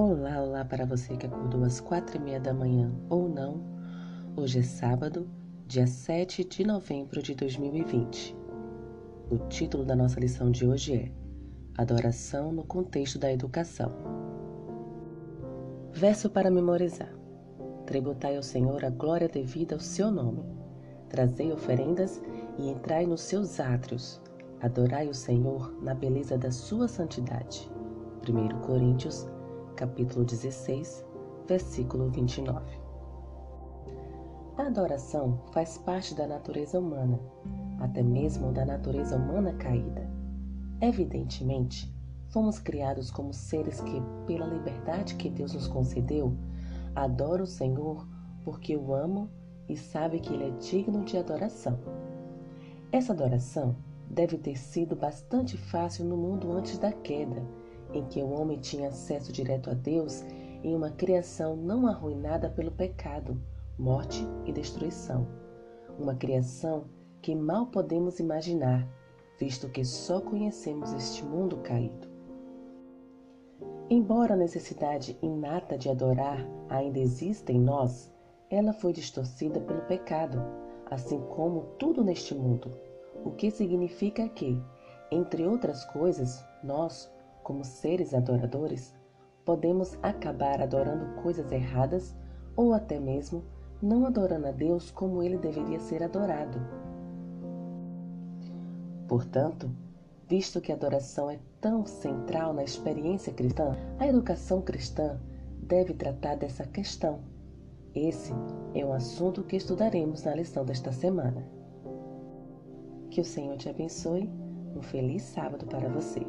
Olá, olá para você que acordou às quatro e meia da manhã ou não. Hoje é sábado, dia 7 de novembro de 2020. O título da nossa lição de hoje é Adoração no contexto da educação. Verso para memorizar. Tributai ao Senhor a glória devida ao seu nome. Trazei oferendas e entrai nos seus átrios. Adorai o Senhor na beleza da sua santidade. 1 Coríntios capítulo 16, versículo 29. A adoração faz parte da natureza humana, até mesmo da natureza humana caída. Evidentemente, fomos criados como seres que, pela liberdade que Deus nos concedeu, adoram o Senhor porque o amam e sabem que Ele é digno de adoração. Essa adoração deve ter sido bastante fácil no mundo antes da queda em que o homem tinha acesso direto a Deus em uma criação não arruinada pelo pecado, morte e destruição. Uma criação que mal podemos imaginar, visto que só conhecemos este mundo caído. Embora a necessidade inata de adorar ainda exista em nós, ela foi distorcida pelo pecado, assim como tudo neste mundo, o que significa que, entre outras coisas, nós, como seres adoradores, podemos acabar adorando coisas erradas ou até mesmo não adorando a Deus como ele deveria ser adorado. Portanto, visto que a adoração é tão central na experiência cristã, a educação cristã deve tratar dessa questão. Esse é um assunto que estudaremos na lição desta semana. Que o Senhor te abençoe. Um feliz sábado para você.